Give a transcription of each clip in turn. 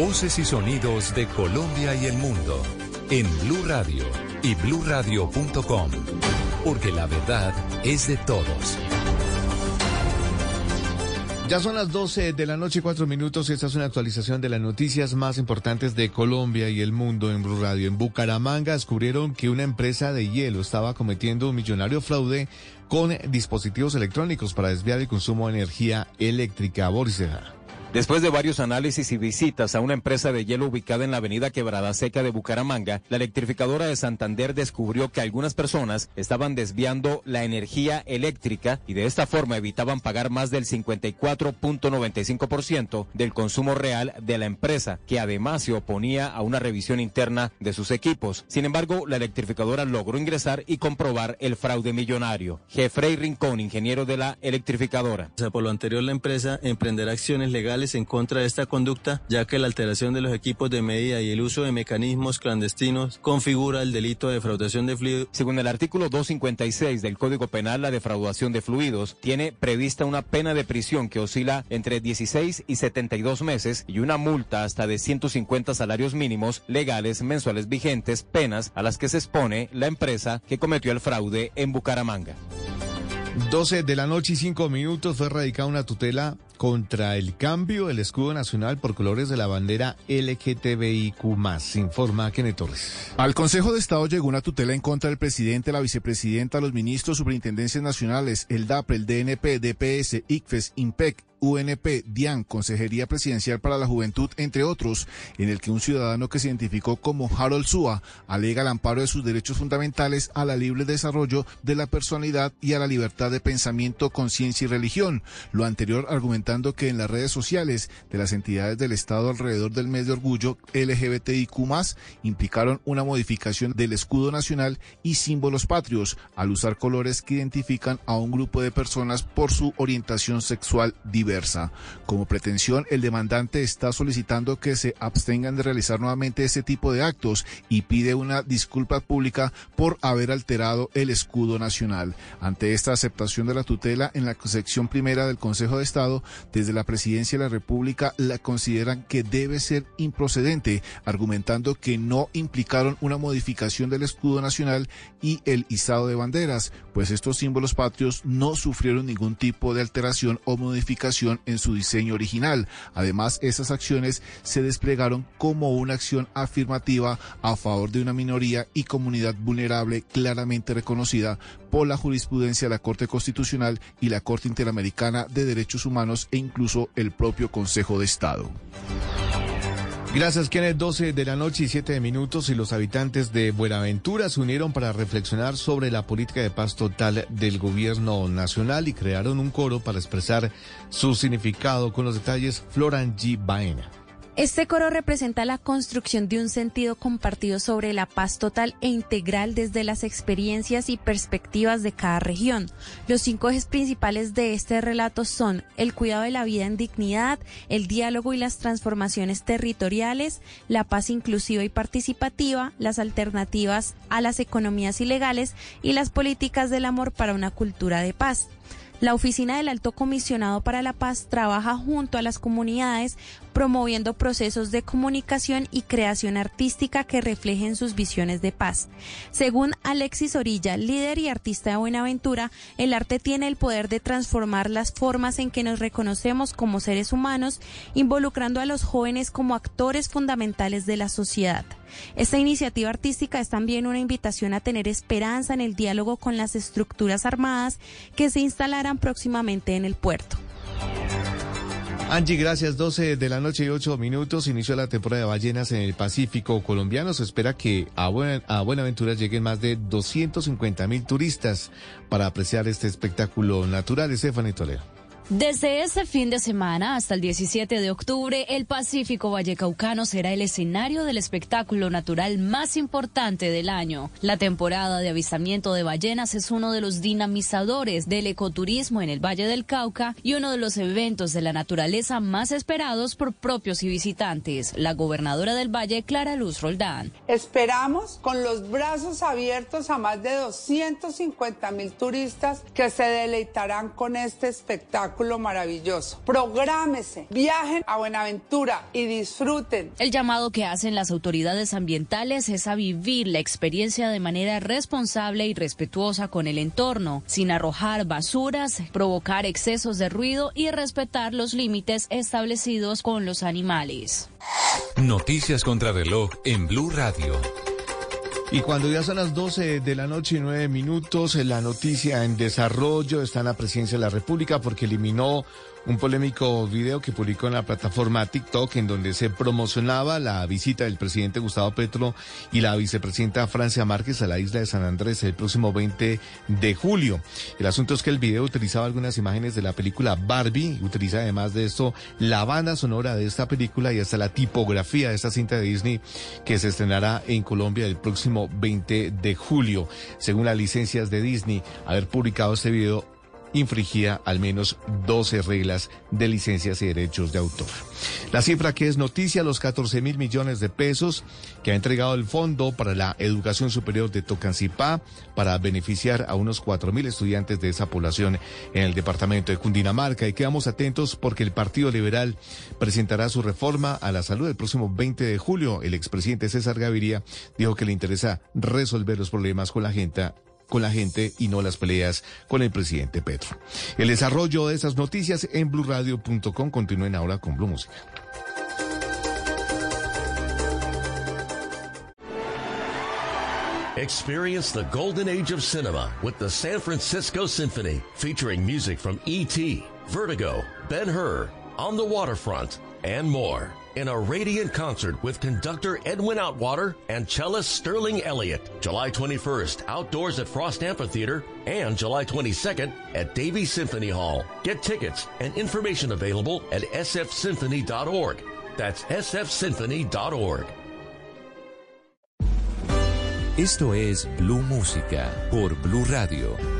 Voces y sonidos de Colombia y el mundo en Blue Radio y bluradio.com, porque la verdad es de todos. Ya son las 12 de la noche, cuatro minutos, y esta es una actualización de las noticias más importantes de Colombia y el mundo en Blue Radio. En Bucaramanga descubrieron que una empresa de hielo estaba cometiendo un millonario fraude con dispositivos electrónicos para desviar el consumo de energía eléctrica. Boris Después de varios análisis y visitas a una empresa de hielo ubicada en la avenida Quebrada Seca de Bucaramanga, la electrificadora de Santander descubrió que algunas personas estaban desviando la energía eléctrica y de esta forma evitaban pagar más del 54.95% del consumo real de la empresa, que además se oponía a una revisión interna de sus equipos. Sin embargo, la electrificadora logró ingresar y comprobar el fraude millonario. Jeffrey Rincón, ingeniero de la electrificadora. Por lo anterior, la empresa emprenderá acciones legales en contra de esta conducta, ya que la alteración de los equipos de medida y el uso de mecanismos clandestinos configura el delito de defraudación de fluidos. Según el artículo 256 del Código Penal, la defraudación de fluidos tiene prevista una pena de prisión que oscila entre 16 y 72 meses y una multa hasta de 150 salarios mínimos legales mensuales vigentes, penas a las que se expone la empresa que cometió el fraude en Bucaramanga. 12 de la noche y 5 minutos fue radicada una tutela contra el cambio del escudo nacional por colores de la bandera LGTBIQ+, informa Kenneth Torres. Al Consejo de Estado llegó una tutela en contra del presidente, la vicepresidenta, los ministros, superintendencias nacionales, el DAP, el DNP, DPS, ICFES, IMPEC, UNP, DIAN, Consejería Presidencial para la Juventud, entre otros, en el que un ciudadano que se identificó como Harold Sua alega el amparo de sus derechos fundamentales a la libre desarrollo de la personalidad y a la libertad de pensamiento, conciencia y religión. Lo anterior que en las redes sociales de las entidades del Estado alrededor del mes de orgullo LGBTIQ implicaron una modificación del escudo nacional y símbolos patrios al usar colores que identifican a un grupo de personas por su orientación sexual diversa. Como pretensión, el demandante está solicitando que se abstengan de realizar nuevamente ese tipo de actos y pide una disculpa pública por haber alterado el escudo nacional. Ante esta aceptación de la tutela en la sección primera del Consejo de Estado, desde la Presidencia de la República la consideran que debe ser improcedente, argumentando que no implicaron una modificación del escudo nacional y el izado de banderas, pues estos símbolos patrios no sufrieron ningún tipo de alteración o modificación en su diseño original. Además, esas acciones se desplegaron como una acción afirmativa a favor de una minoría y comunidad vulnerable claramente reconocida por la jurisprudencia de la Corte Constitucional y la Corte Interamericana de Derechos Humanos e incluso el propio Consejo de Estado. Gracias, Kenneth. 12 de la noche y 7 minutos y los habitantes de Buenaventura se unieron para reflexionar sobre la política de paz total del gobierno nacional y crearon un coro para expresar su significado con los detalles Floran G. Baena. Este coro representa la construcción de un sentido compartido sobre la paz total e integral desde las experiencias y perspectivas de cada región. Los cinco ejes principales de este relato son el cuidado de la vida en dignidad, el diálogo y las transformaciones territoriales, la paz inclusiva y participativa, las alternativas a las economías ilegales y las políticas del amor para una cultura de paz. La Oficina del Alto Comisionado para la Paz trabaja junto a las comunidades promoviendo procesos de comunicación y creación artística que reflejen sus visiones de paz. Según Alexis Orilla, líder y artista de Buenaventura, el arte tiene el poder de transformar las formas en que nos reconocemos como seres humanos, involucrando a los jóvenes como actores fundamentales de la sociedad. Esta iniciativa artística es también una invitación a tener esperanza en el diálogo con las estructuras armadas que se instalarán próximamente en el puerto. Angie, gracias. 12 de la noche y 8 minutos. Inició la temporada de ballenas en el Pacífico colombiano. Se espera que a, a Buenaventura lleguen más de 250 mil turistas para apreciar este espectáculo natural. Estefany Toledo. Desde este fin de semana hasta el 17 de octubre, el Pacífico Vallecaucano será el escenario del espectáculo natural más importante del año. La temporada de avistamiento de ballenas es uno de los dinamizadores del ecoturismo en el Valle del Cauca y uno de los eventos de la naturaleza más esperados por propios y visitantes. La gobernadora del Valle, Clara Luz Roldán. Esperamos con los brazos abiertos a más de 250 mil turistas que se deleitarán con este espectáculo espectáculo maravilloso. Prográmese, viajen a Buenaventura y disfruten. El llamado que hacen las autoridades ambientales es a vivir la experiencia de manera responsable y respetuosa con el entorno, sin arrojar basuras, provocar excesos de ruido y respetar los límites establecidos con los animales. Noticias contra reloj en Blue Radio. Y cuando ya son las 12 de la noche y 9 minutos, la noticia en desarrollo está en la presidencia de la República porque eliminó un polémico video que publicó en la plataforma TikTok en donde se promocionaba la visita del presidente Gustavo Petro y la vicepresidenta Francia Márquez a la isla de San Andrés el próximo 20 de julio. El asunto es que el video utilizaba algunas imágenes de la película Barbie, utiliza además de esto la banda sonora de esta película y hasta la tipografía de esta cinta de Disney que se estrenará en Colombia el próximo 20 de julio. Según las licencias de Disney, haber publicado este video infringía al menos 12 reglas de licencias y derechos de autor. La cifra que es noticia, los 14 mil millones de pesos que ha entregado el Fondo para la Educación Superior de Tocancipá para beneficiar a unos 4 mil estudiantes de esa población en el departamento de Cundinamarca. Y quedamos atentos porque el Partido Liberal presentará su reforma a la salud el próximo 20 de julio. El expresidente César Gaviria dijo que le interesa resolver los problemas con la gente con la gente y no las peleas con el presidente Petro. El desarrollo de esas noticias en blurradio.com. Continúen ahora con Blue Música. Experience the golden age of cinema with the San Francisco Symphony, featuring music from E.T., Vertigo, Ben Hur, On the Waterfront, and more in a radiant concert with conductor Edwin Outwater and cellist Sterling Elliott. July 21st, outdoors at Frost Amphitheater and July 22nd at Davie Symphony Hall. Get tickets and information available at sfsymphony.org. That's sfsymphony.org. Esto es Blue Música por Blue Radio.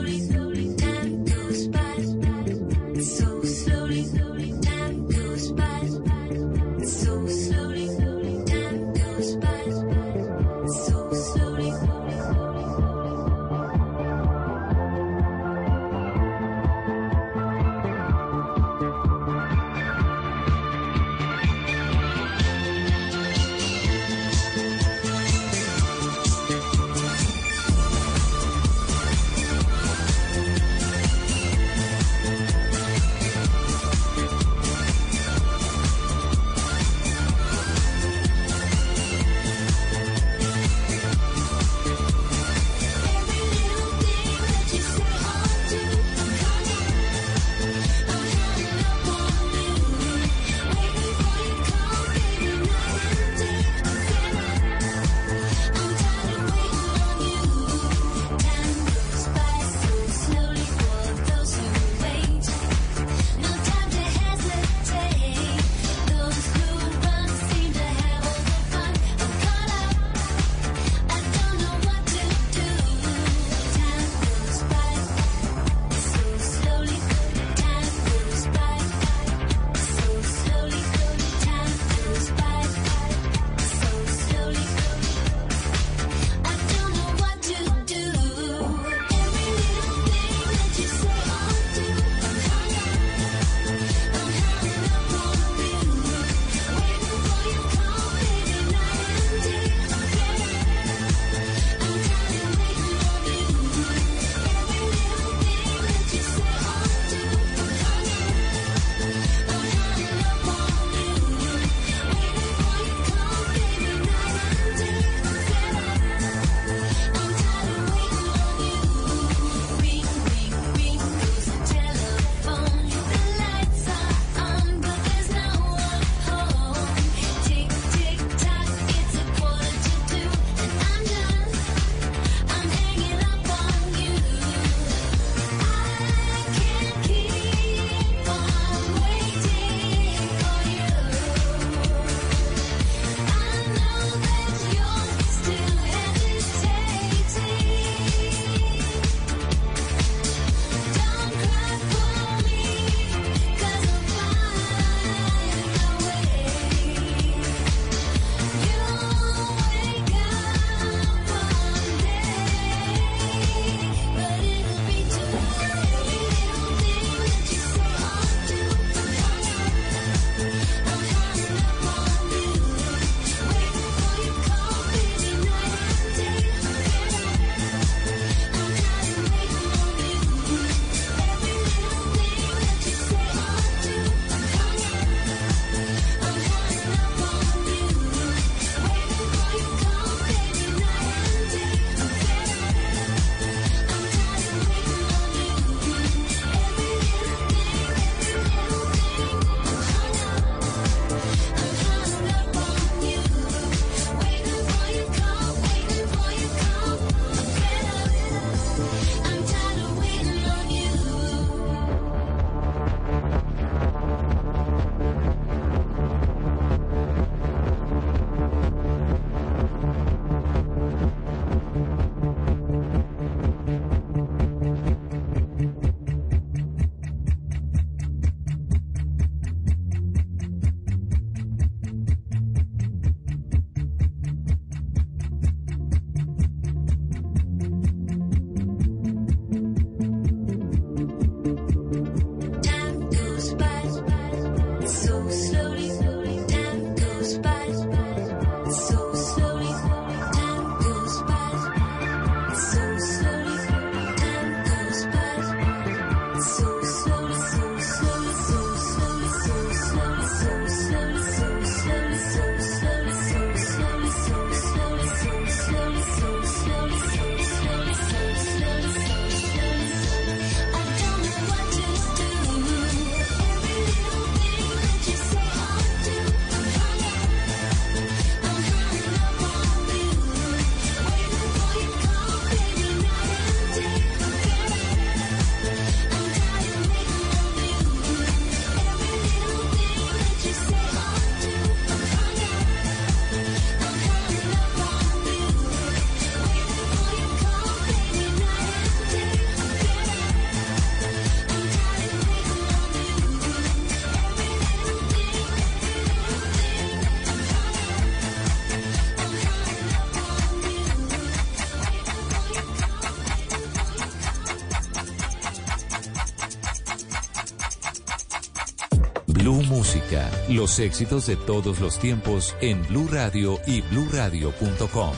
Los éxitos de todos los tiempos en Blue Radio y BlueRadio.com.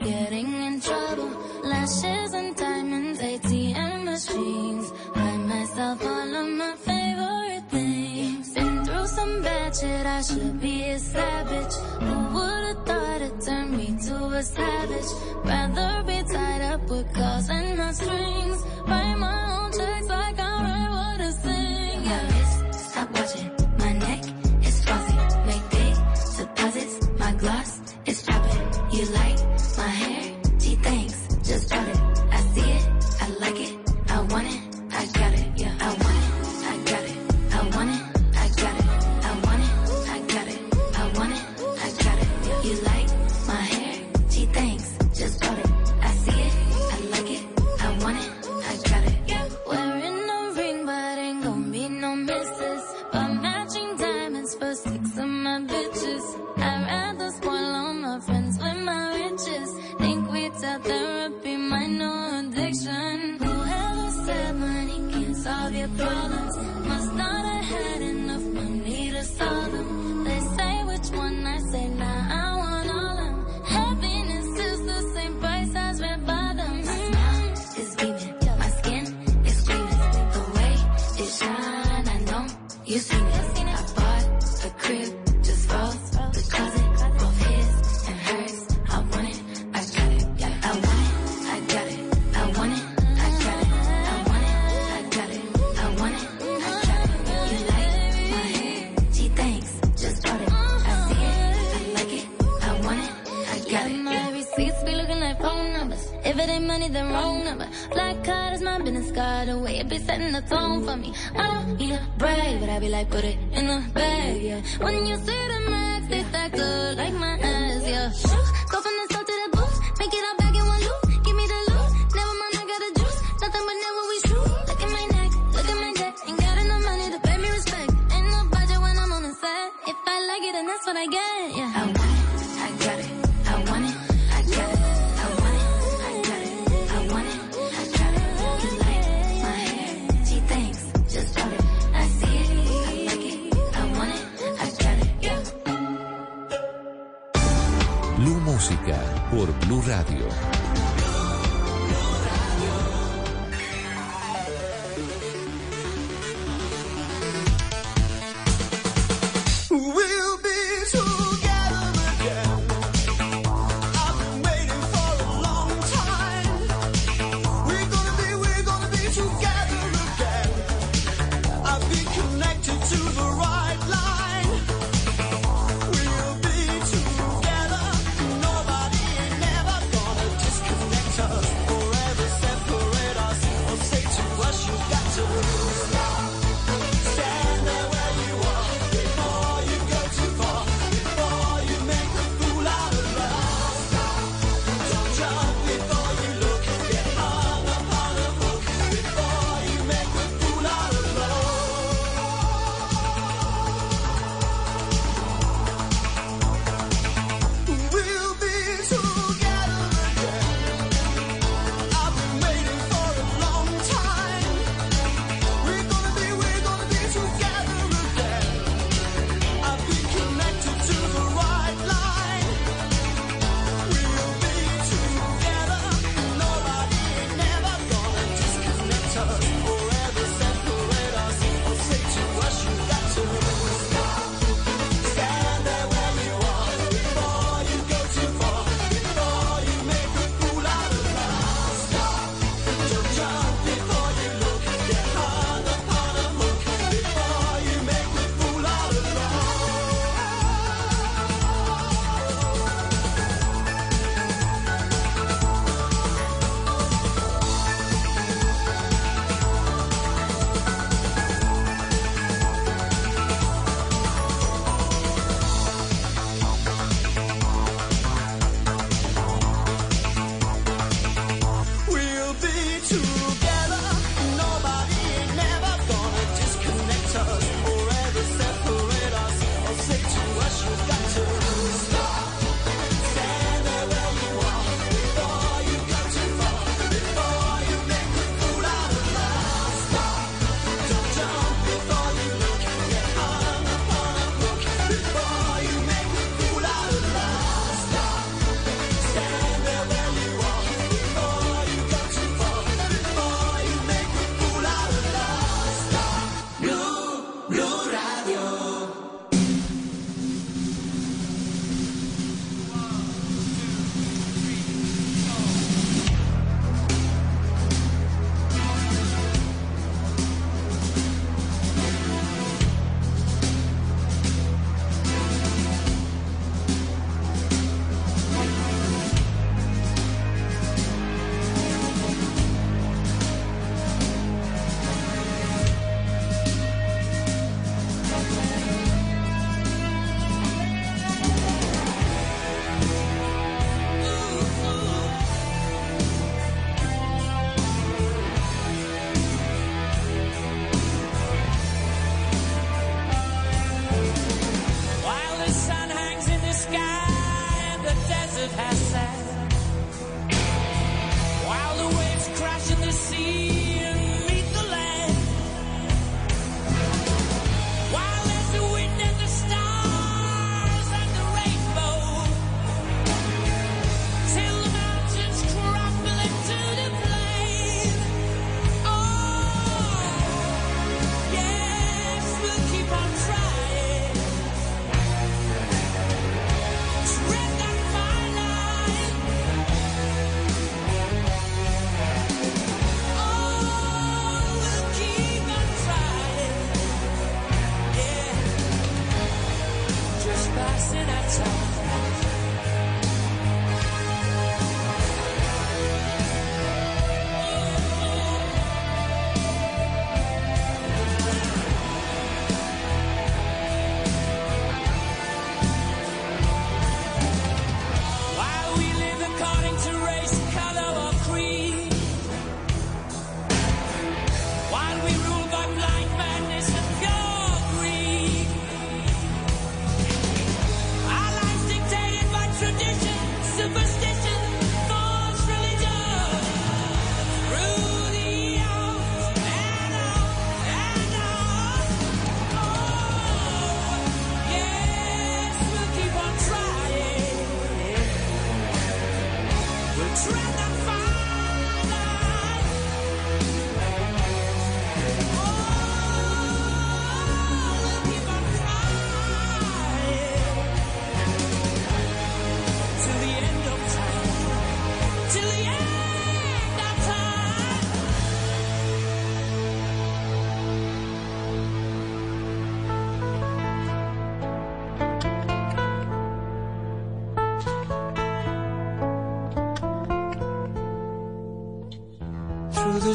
getting in trouble. Lashes and diamonds, ATM machines. up all of my favorite things. Been through some bad shit, I should be a savage. Who would've thought it turned me to a savage? Rather be tied up with claws and not strings. Write my own checks like I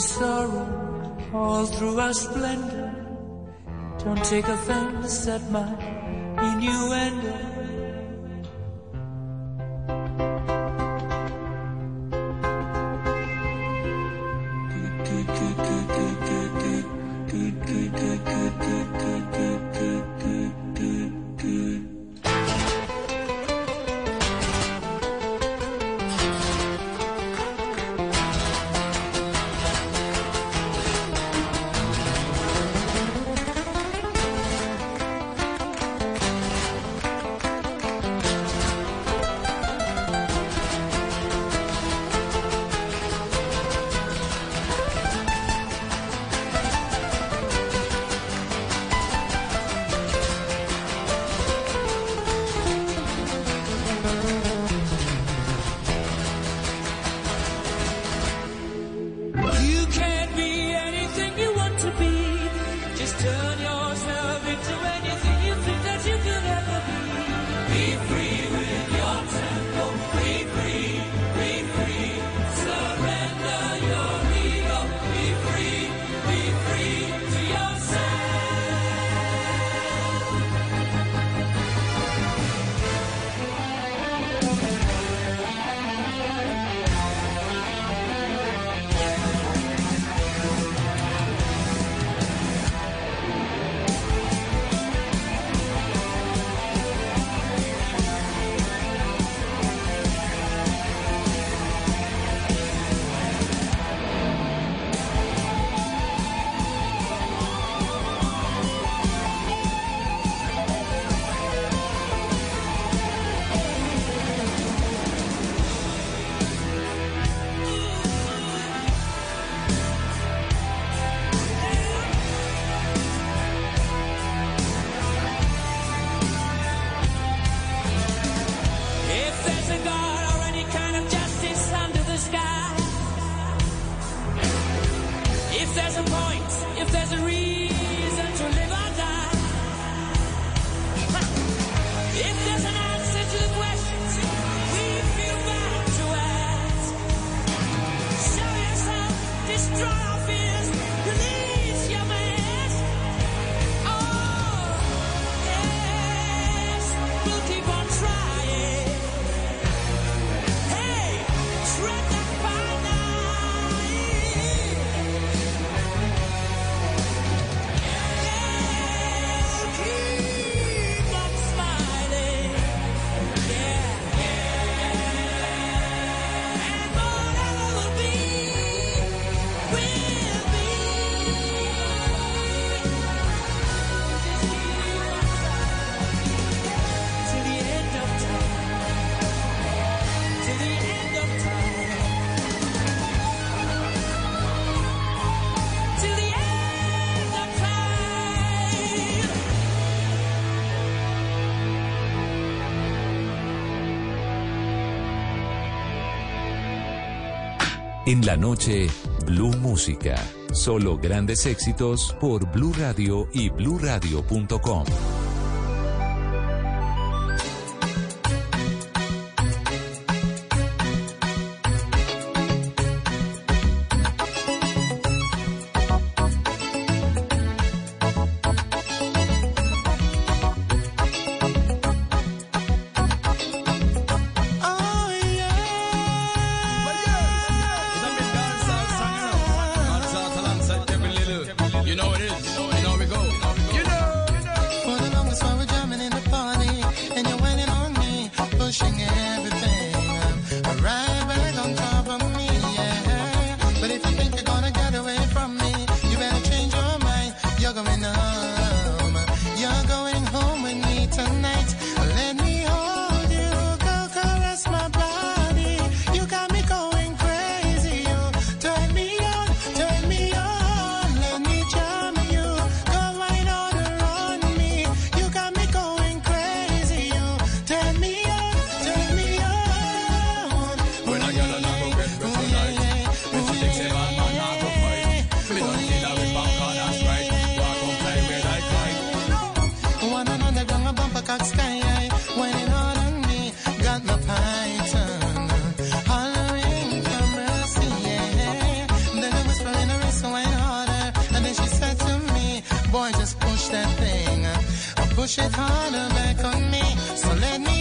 sorrow, all through our splendor. Don't take offense at my En la noche, Blue Música. Solo grandes éxitos por Blue Radio y bluradio.com. push it harder back on me. So let me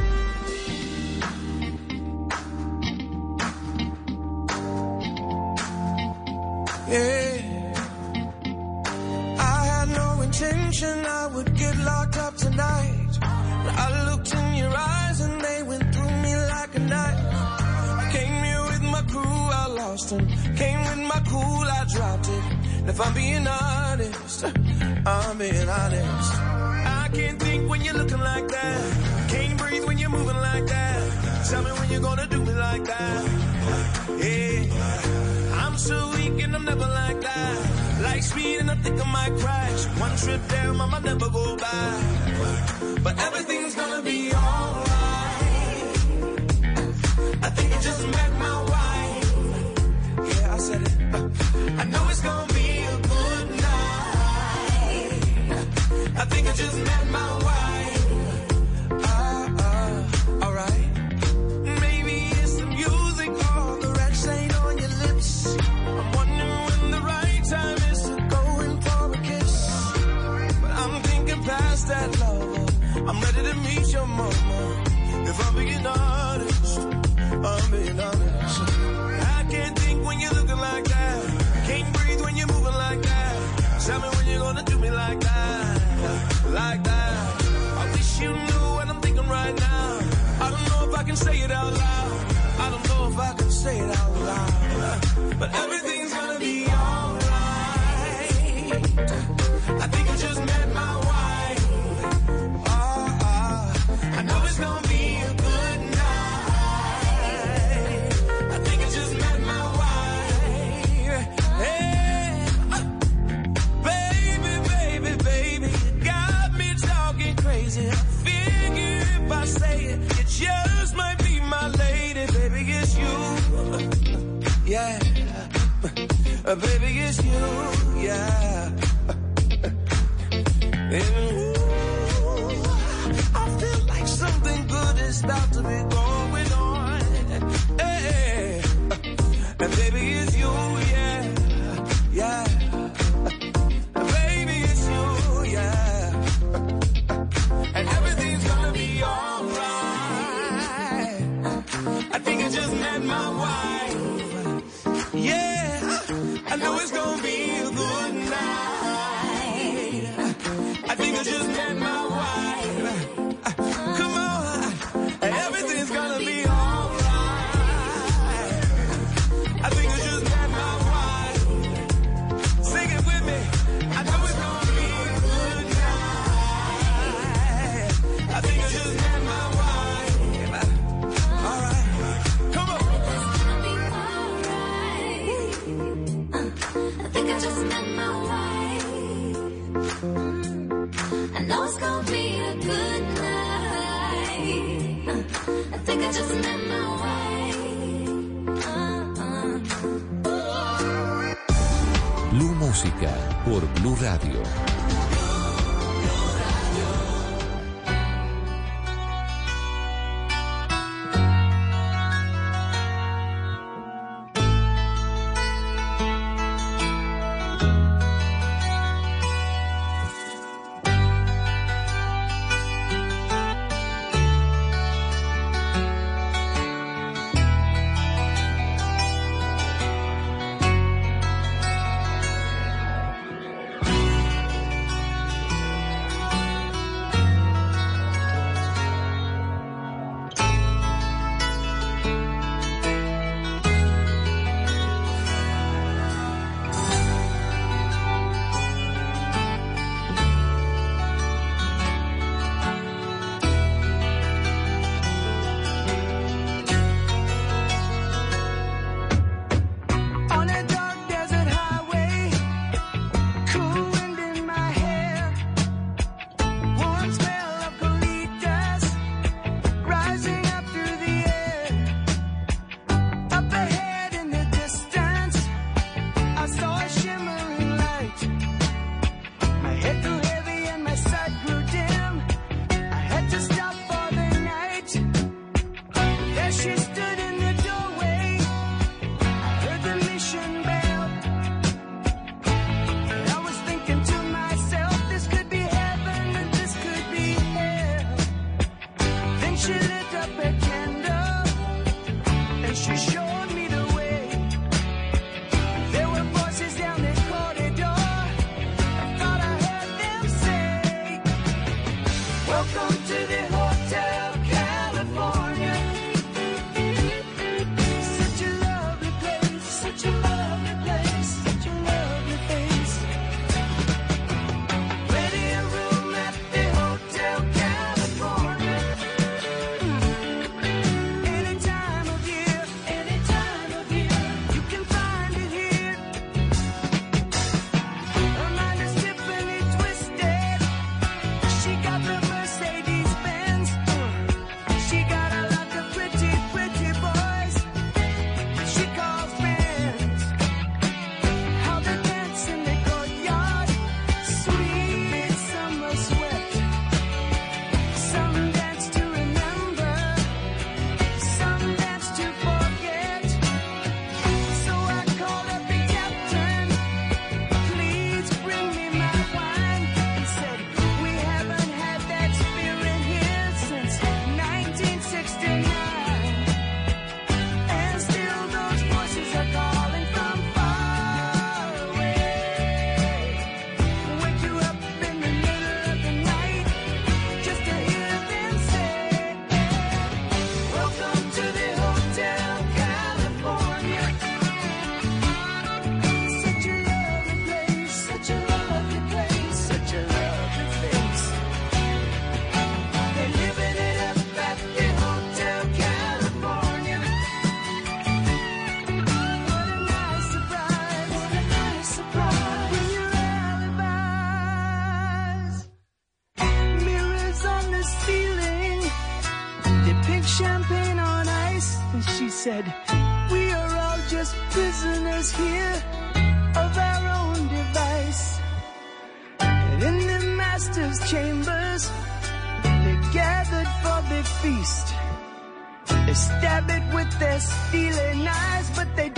Makes me and I think I might crash. One trip down, I might never go back. But everything's gonna be alright. I think I just met my wife. Yeah, I said it. I know it's gonna be a good night. I think I just met my wife. can say it out loud. I don't know if I can say it out loud. But every música por Blue Radio. Master's chambers, they gathered for the feast. They stab it with their steely knives, but they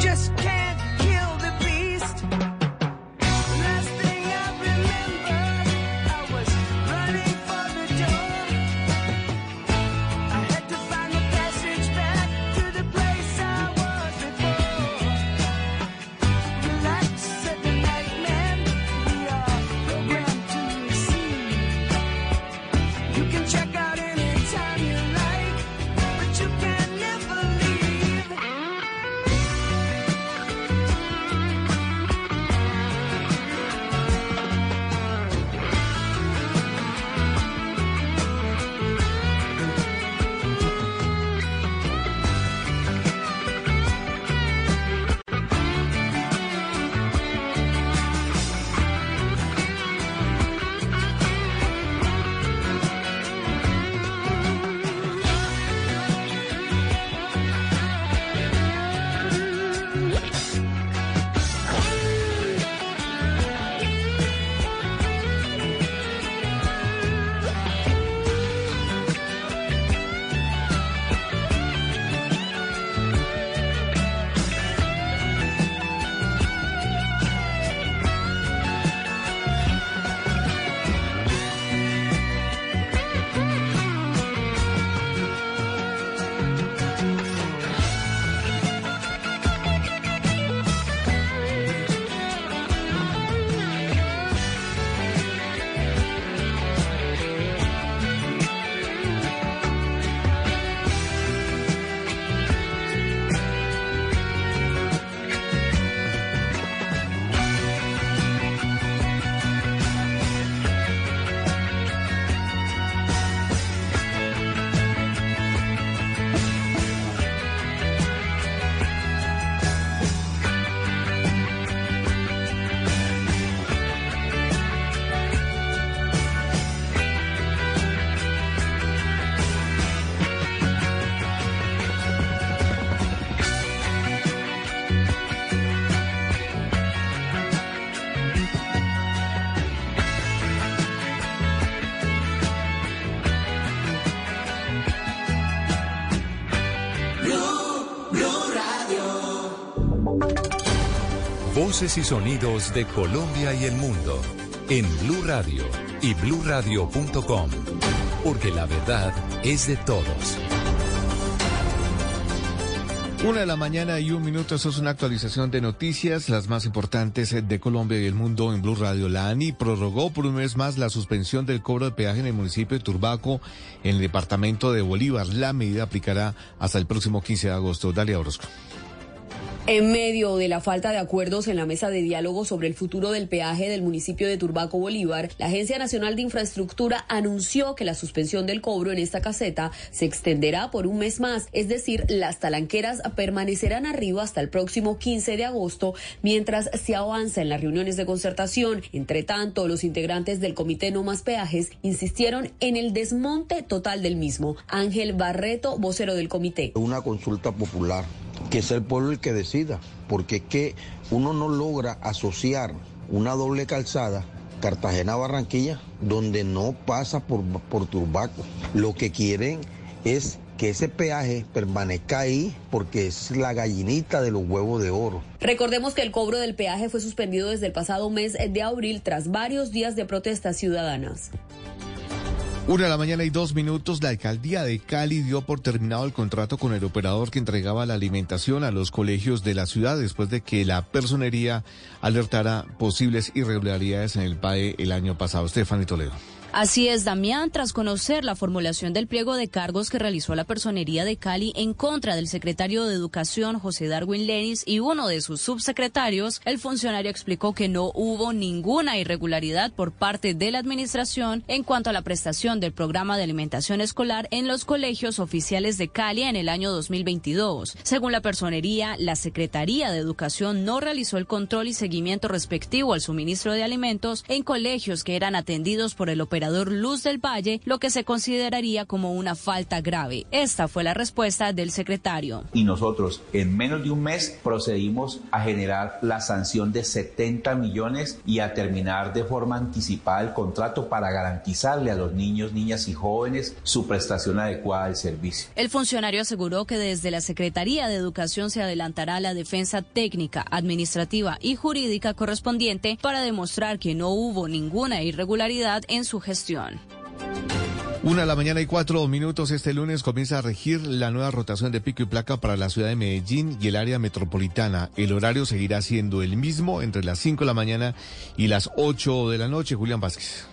Y sonidos de Colombia y el mundo en Blue Radio y bluradio.com, porque la verdad es de todos. Una de la mañana y un minuto, eso es una actualización de noticias, las más importantes de Colombia y el mundo en Blue Radio. La ANI prorrogó por un mes más la suspensión del cobro de peaje en el municipio de Turbaco, en el departamento de Bolívar. La medida aplicará hasta el próximo 15 de agosto. Dalia Orozco. En medio de la falta de acuerdos en la mesa de diálogo sobre el futuro del peaje del municipio de Turbaco Bolívar, la Agencia Nacional de Infraestructura anunció que la suspensión del cobro en esta caseta se extenderá por un mes más, es decir, las talanqueras permanecerán arriba hasta el próximo 15 de agosto mientras se avanza en las reuniones de concertación. Entre tanto, los integrantes del Comité No Más Peajes insistieron en el desmonte total del mismo. Ángel Barreto, vocero del comité. Una consulta popular, que es el pueblo el que decida, porque es que uno no logra asociar una doble calzada Cartagena-Barranquilla donde no pasa por, por Turbaco. Lo que quieren es que ese peaje permanezca ahí porque es la gallinita de los huevos de oro. Recordemos que el cobro del peaje fue suspendido desde el pasado mes de abril tras varios días de protestas ciudadanas. Una de la mañana y dos minutos, la alcaldía de Cali dio por terminado el contrato con el operador que entregaba la alimentación a los colegios de la ciudad después de que la personería alertara posibles irregularidades en el PAE el año pasado. Estefany Toledo. Así es, Damián, tras conocer la formulación del pliego de cargos que realizó la Personería de Cali en contra del secretario de Educación, José Darwin Lenis, y uno de sus subsecretarios, el funcionario explicó que no hubo ninguna irregularidad por parte de la Administración en cuanto a la prestación del programa de alimentación escolar en los colegios oficiales de Cali en el año 2022. Según la Personería, la Secretaría de Educación no realizó el control y seguimiento respectivo al suministro de alimentos en colegios que eran atendidos por el operador operador Luz del Valle, lo que se consideraría como una falta grave. Esta fue la respuesta del secretario. Y nosotros en menos de un mes procedimos a generar la sanción de 70 millones y a terminar de forma anticipada el contrato para garantizarle a los niños, niñas y jóvenes su prestación adecuada del servicio. El funcionario aseguró que desde la Secretaría de Educación se adelantará la defensa técnica, administrativa y jurídica correspondiente para demostrar que no hubo ninguna irregularidad en su gestión. Una de la mañana y cuatro minutos este lunes comienza a regir la nueva rotación de pico y placa para la ciudad de Medellín y el área metropolitana. El horario seguirá siendo el mismo entre las 5 de la mañana y las 8 de la noche. Julián Vázquez.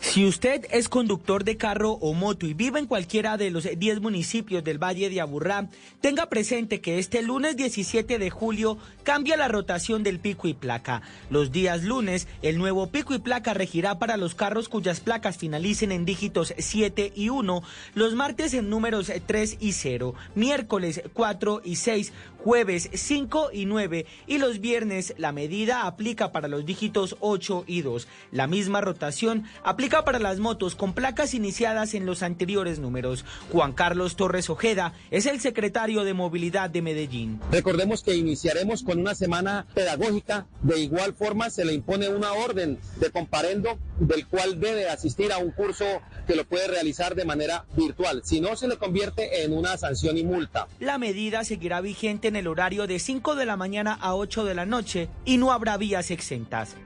Si usted es conductor de carro o moto y vive en cualquiera de los 10 municipios del Valle de Aburrá, tenga presente que este lunes 17 de julio cambia la rotación del pico y placa. Los días lunes, el nuevo pico y placa regirá para los carros cuyas placas finalicen en dígitos 7 y 1, los martes en números 3 y 0, miércoles 4 y 6, jueves 5 y 9 y los viernes la medida aplica para los dígitos 8 y 2. La misma rotación aplica para las motos con placas iniciadas en los anteriores números. Juan Carlos Torres Ojeda es el secretario de Movilidad de Medellín. Recordemos que iniciaremos con una semana pedagógica. De igual forma, se le impone una orden de comparendo del cual debe asistir a un curso que lo puede realizar de manera virtual. Si no, se le convierte en una sanción y multa. La medida seguirá vigente en el horario de 5 de la mañana a 8 de la noche y no habrá vías exentas.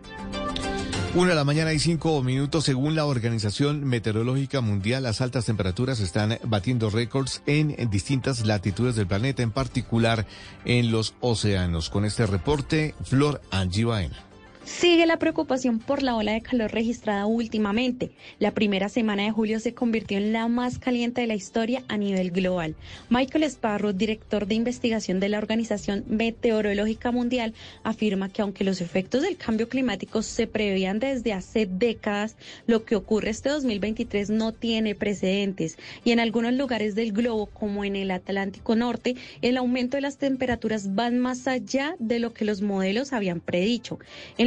Una de la mañana y cinco minutos, según la Organización Meteorológica Mundial, las altas temperaturas están batiendo récords en, distintas latitudes del planeta, en particular en los océanos. Con este reporte, Flor Angie Baena. Sigue la preocupación por la ola de calor registrada últimamente. La primera semana de julio se convirtió en la más caliente de la historia a nivel global. Michael Sparrow, director de investigación de la Organización Meteorológica Mundial, afirma que aunque los efectos del cambio climático se preveían desde hace décadas, lo que ocurre este 2023 no tiene precedentes y en algunos lugares del globo, como en el Atlántico Norte, el aumento de las temperaturas van más allá de lo que los modelos habían predicho.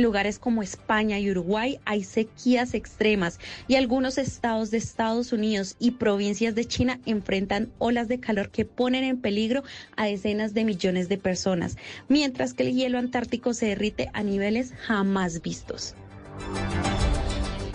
Lugares como España y Uruguay hay sequías extremas y algunos estados de Estados Unidos y provincias de China enfrentan olas de calor que ponen en peligro a decenas de millones de personas, mientras que el hielo antártico se derrite a niveles jamás vistos.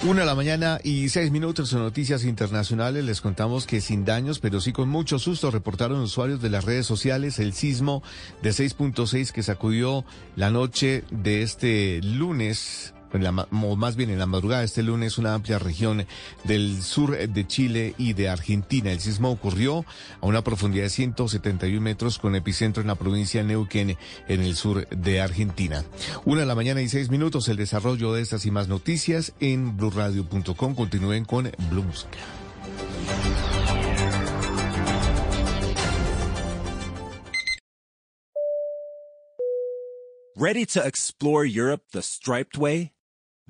Una de la mañana y seis minutos en noticias internacionales les contamos que sin daños, pero sí con mucho susto, reportaron usuarios de las redes sociales el sismo de 6.6 que sacudió la noche de este lunes. En la, más bien en la madrugada de este lunes, una amplia región del sur de Chile y de Argentina. El sismo ocurrió a una profundidad de 171 metros con epicentro en la provincia de Neuquén, en el sur de Argentina. Una de la mañana y seis minutos, el desarrollo de estas y más noticias en blueradio.com. Continúen con Blue Música. Ready to explore Europe the striped way?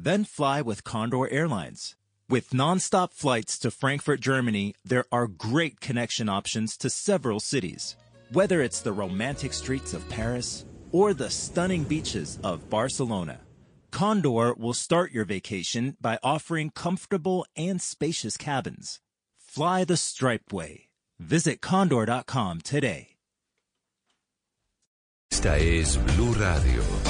Then fly with Condor Airlines. With nonstop flights to Frankfurt, Germany, there are great connection options to several cities. Whether it's the romantic streets of Paris or the stunning beaches of Barcelona, Condor will start your vacation by offering comfortable and spacious cabins. Fly the striped way. Visit condor.com today. Esta es Blue Radio.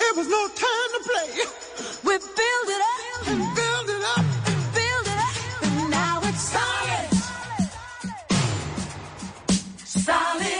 It was no time to play. We build it up and build it up and build it up. And now it's solid. Solid.